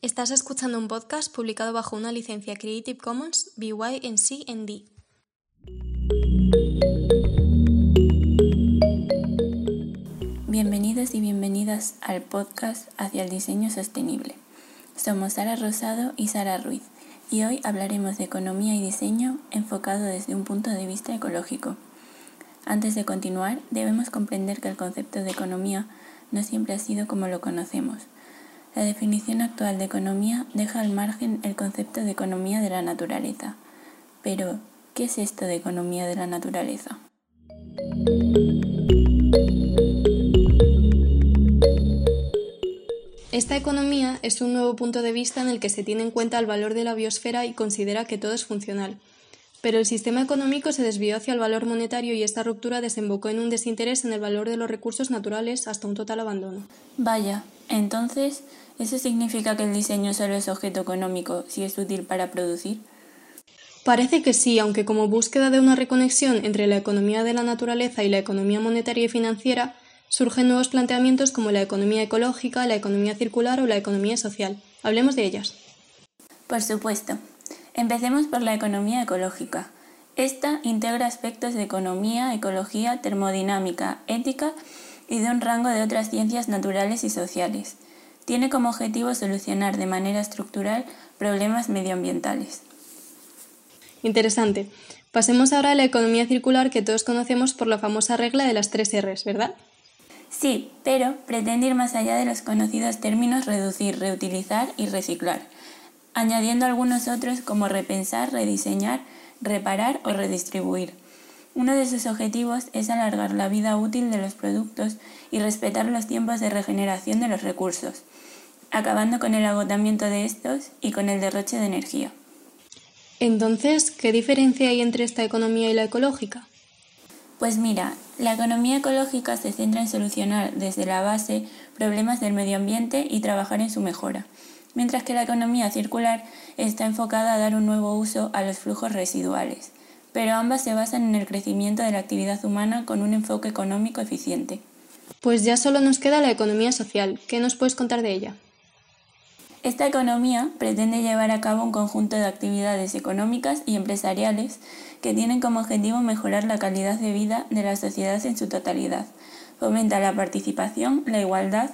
Estás escuchando un podcast publicado bajo una licencia Creative Commons BY-NC ND. Bienvenidos y bienvenidas al podcast Hacia el Diseño Sostenible. Somos Sara Rosado y Sara Ruiz y hoy hablaremos de economía y diseño enfocado desde un punto de vista ecológico. Antes de continuar, debemos comprender que el concepto de economía no siempre ha sido como lo conocemos. La definición actual de economía deja al margen el concepto de economía de la naturaleza. Pero, ¿qué es esto de economía de la naturaleza? Esta economía es un nuevo punto de vista en el que se tiene en cuenta el valor de la biosfera y considera que todo es funcional. Pero el sistema económico se desvió hacia el valor monetario y esta ruptura desembocó en un desinterés en el valor de los recursos naturales hasta un total abandono. Vaya, entonces, ¿eso significa que el diseño solo es objeto económico si es útil para producir? Parece que sí, aunque como búsqueda de una reconexión entre la economía de la naturaleza y la economía monetaria y financiera, surgen nuevos planteamientos como la economía ecológica, la economía circular o la economía social. Hablemos de ellas. Por supuesto. Empecemos por la economía ecológica. Esta integra aspectos de economía, ecología, termodinámica, ética y de un rango de otras ciencias naturales y sociales. Tiene como objetivo solucionar de manera estructural problemas medioambientales. Interesante. Pasemos ahora a la economía circular que todos conocemos por la famosa regla de las tres Rs, ¿verdad? Sí, pero pretende ir más allá de los conocidos términos reducir, reutilizar y reciclar añadiendo algunos otros como repensar, rediseñar, reparar o redistribuir. Uno de sus objetivos es alargar la vida útil de los productos y respetar los tiempos de regeneración de los recursos, acabando con el agotamiento de estos y con el derroche de energía. Entonces, ¿qué diferencia hay entre esta economía y la ecológica? Pues mira, la economía ecológica se centra en solucionar desde la base problemas del medio ambiente y trabajar en su mejora mientras que la economía circular está enfocada a dar un nuevo uso a los flujos residuales, pero ambas se basan en el crecimiento de la actividad humana con un enfoque económico eficiente. Pues ya solo nos queda la economía social. ¿Qué nos puedes contar de ella? Esta economía pretende llevar a cabo un conjunto de actividades económicas y empresariales que tienen como objetivo mejorar la calidad de vida de la sociedad en su totalidad, fomenta la participación, la igualdad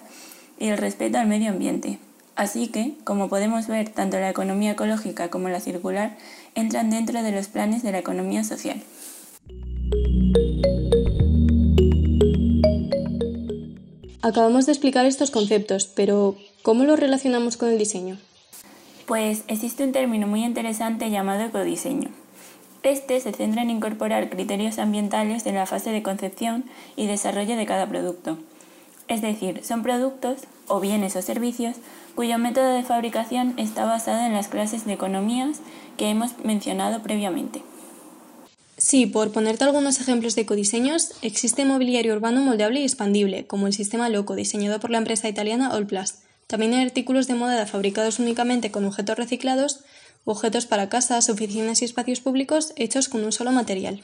y el respeto al medio ambiente, Así que, como podemos ver, tanto la economía ecológica como la circular entran dentro de los planes de la economía social. Acabamos de explicar estos conceptos, pero ¿cómo los relacionamos con el diseño? Pues existe un término muy interesante llamado ecodiseño. Este se centra en incorporar criterios ambientales en la fase de concepción y desarrollo de cada producto. Es decir, son productos, o bienes o servicios, cuyo método de fabricación está basado en las clases de economías que hemos mencionado previamente. Sí, por ponerte algunos ejemplos de ecodiseños, existe mobiliario urbano moldeable y expandible, como el sistema Loco, diseñado por la empresa italiana Allplast. También hay artículos de moda fabricados únicamente con objetos reciclados, objetos para casas, oficinas y espacios públicos hechos con un solo material.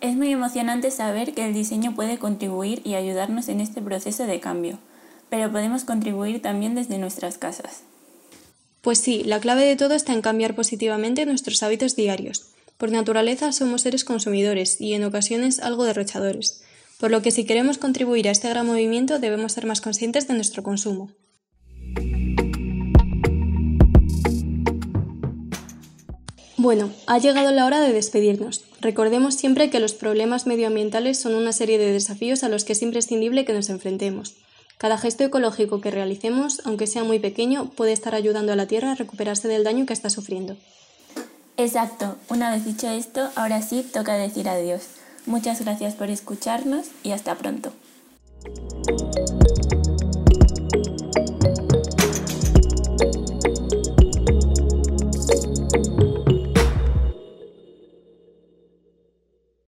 Es muy emocionante saber que el diseño puede contribuir y ayudarnos en este proceso de cambio pero podemos contribuir también desde nuestras casas. Pues sí, la clave de todo está en cambiar positivamente nuestros hábitos diarios. Por naturaleza somos seres consumidores y en ocasiones algo derrochadores, por lo que si queremos contribuir a este gran movimiento debemos ser más conscientes de nuestro consumo. Bueno, ha llegado la hora de despedirnos. Recordemos siempre que los problemas medioambientales son una serie de desafíos a los que es imprescindible que nos enfrentemos. Cada gesto ecológico que realicemos, aunque sea muy pequeño, puede estar ayudando a la Tierra a recuperarse del daño que está sufriendo. Exacto. Una vez dicho esto, ahora sí toca decir adiós. Muchas gracias por escucharnos y hasta pronto.